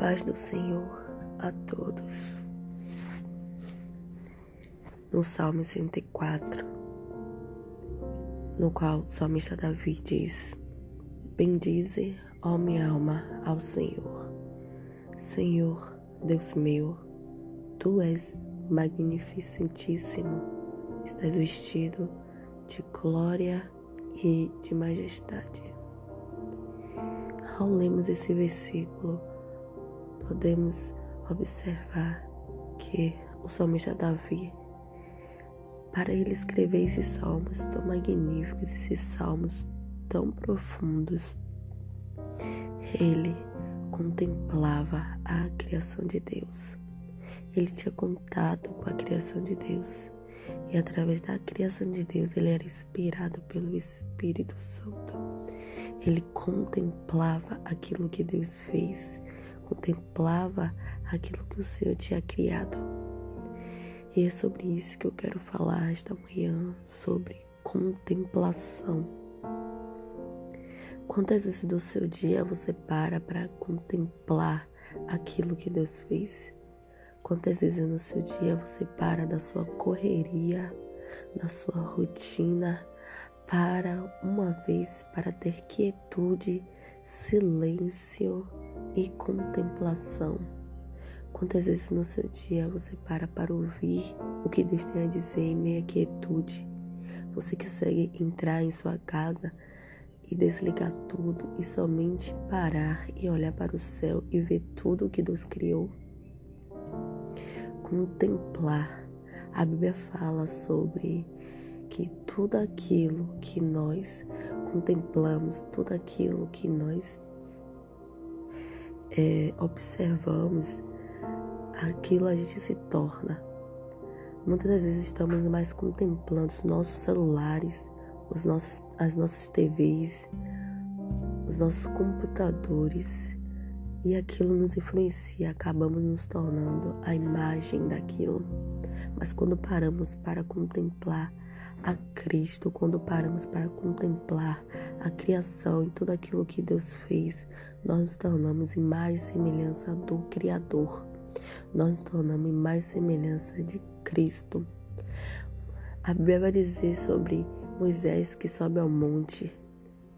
paz do Senhor a todos. No Salmo 104, no qual o salmista Davi diz: Bendize, ó minha alma, ao Senhor. Senhor, Deus meu, tu és magnificentíssimo, estás vestido de glória e de majestade. Ao lermos esse versículo, podemos observar que o salmista Davi, para ele escrever esses salmos tão magníficos, esses salmos tão profundos, ele contemplava a criação de Deus. Ele tinha contato com a criação de Deus. E através da criação de Deus, ele era inspirado pelo Espírito Santo. Ele contemplava aquilo que Deus fez contemplava aquilo que o Senhor tinha criado. E é sobre isso que eu quero falar esta manhã, sobre contemplação. Quantas vezes do seu dia você para para contemplar aquilo que Deus fez? Quantas vezes no seu dia você para da sua correria, da sua rotina, para uma vez para ter quietude, silêncio e contemplação. Quantas vezes no seu dia você para para ouvir o que Deus tem a dizer em meia quietude? Você consegue entrar em sua casa e desligar tudo e somente parar e olhar para o céu e ver tudo o que Deus criou? Contemplar. A Bíblia fala sobre que tudo aquilo que nós contemplamos, tudo aquilo que nós é, observamos, aquilo a gente se torna. Muitas das vezes estamos mais contemplando os nossos celulares, os nossos, as nossas TVs, os nossos computadores e aquilo nos influencia, acabamos nos tornando a imagem daquilo. Mas quando paramos para contemplar a Cristo, quando paramos para contemplar a criação e tudo aquilo que Deus fez, nós nos tornamos em mais semelhança do Criador. Nós nos tornamos em mais semelhança de Cristo. A Bíblia vai dizer sobre Moisés que sobe ao monte.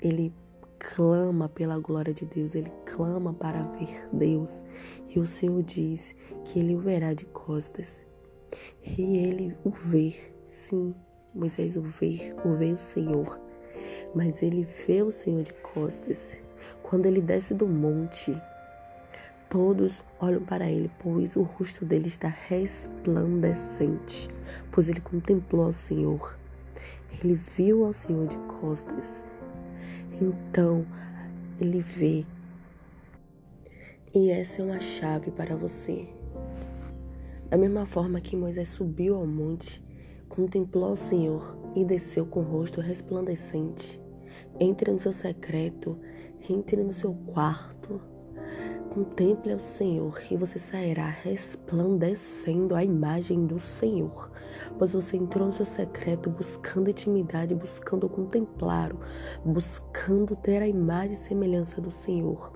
Ele clama pela glória de Deus, ele clama para ver Deus. E o Senhor diz que ele o verá de costas. E ele o vê, sim, Moisés o vê, o vê o Senhor, mas ele vê o Senhor de costas. Quando ele desce do monte, todos olham para ele, pois o rosto dele está resplandecente, pois ele contemplou o Senhor. Ele viu ao Senhor de costas. Então, ele vê. E essa é uma chave para você. Da mesma forma que Moisés subiu ao monte, contemplou o Senhor e desceu com o rosto resplandecente. Entre no seu secreto, entre no seu quarto, contemple o Senhor e você sairá resplandecendo a imagem do Senhor, pois você entrou no seu secreto buscando intimidade, buscando contemplar, buscando ter a imagem e semelhança do Senhor.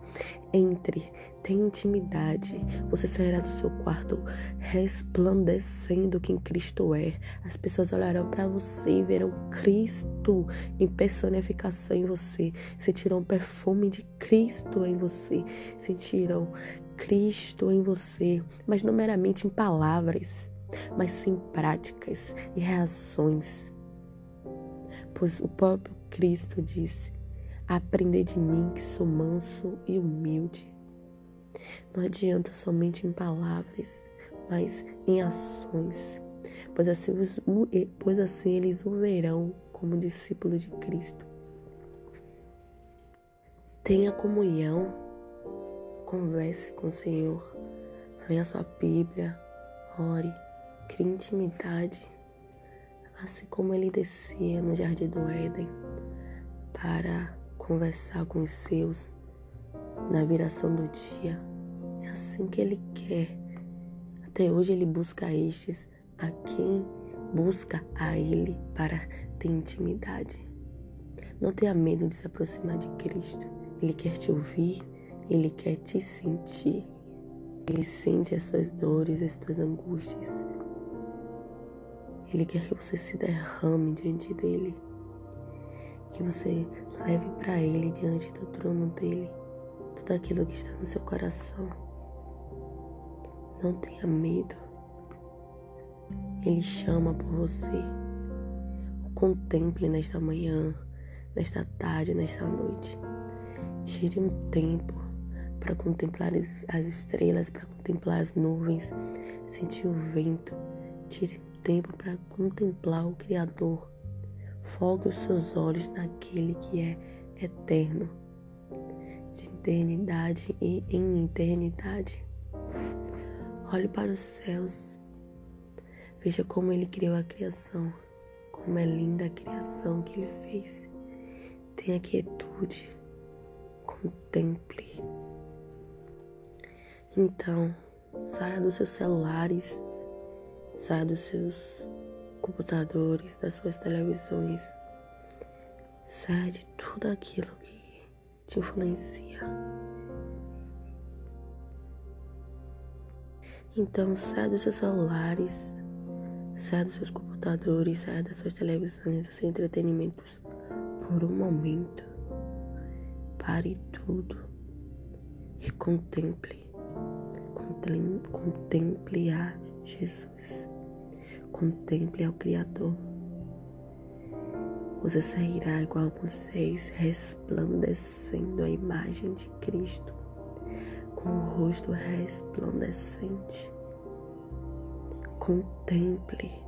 Entre, tenha intimidade. Você sairá do seu quarto resplandecendo quem Cristo é. As pessoas olharão para você e verão Cristo em personificação em você. Sentirão o perfume de Cristo em você. Sentirão Cristo em você, mas não meramente em palavras, mas sim práticas e reações. Pois o próprio Cristo disse: Aprender de mim que sou manso e humilde. Não adianta somente em palavras, mas em ações, pois assim, pois assim eles o verão como discípulo de Cristo. Tenha comunhão, converse com o Senhor, leia sua Bíblia, ore, crie intimidade, assim como ele descia no jardim do Éden para conversar com os seus na viração do dia. É assim que ele quer. Até hoje ele busca estes a quem busca a ele para ter intimidade. Não tenha medo de se aproximar de Cristo. Ele quer te ouvir, ele quer te sentir. Ele sente as suas dores, as suas angústias. Ele quer que você se derrame diante dele. Que você leve para ele diante do trono dele tudo aquilo que está no seu coração. Não tenha medo. Ele chama por você. O contemple nesta manhã, nesta tarde, nesta noite. Tire um tempo para contemplar as estrelas, para contemplar as nuvens, sentir o vento. Tire um tempo para contemplar o Criador. Foque os seus olhos naquele que é eterno, de eternidade e em eternidade. Olhe para os céus. Veja como ele criou a criação. Como é linda a criação que ele fez. Tenha quietude. Contemple. Então, saia dos seus celulares, saia dos seus computadores, das suas televisões. Saia de tudo aquilo que te influencia. Então, saia dos seus celulares, saia dos seus computadores, saia das suas televisões, dos seus entretenimentos por um momento. Pare tudo e contemple. Contemple a Jesus. Contemple ao Criador. Você sairá igual a Moisés, resplandecendo a imagem de Cristo com o rosto resplandecente. Contemple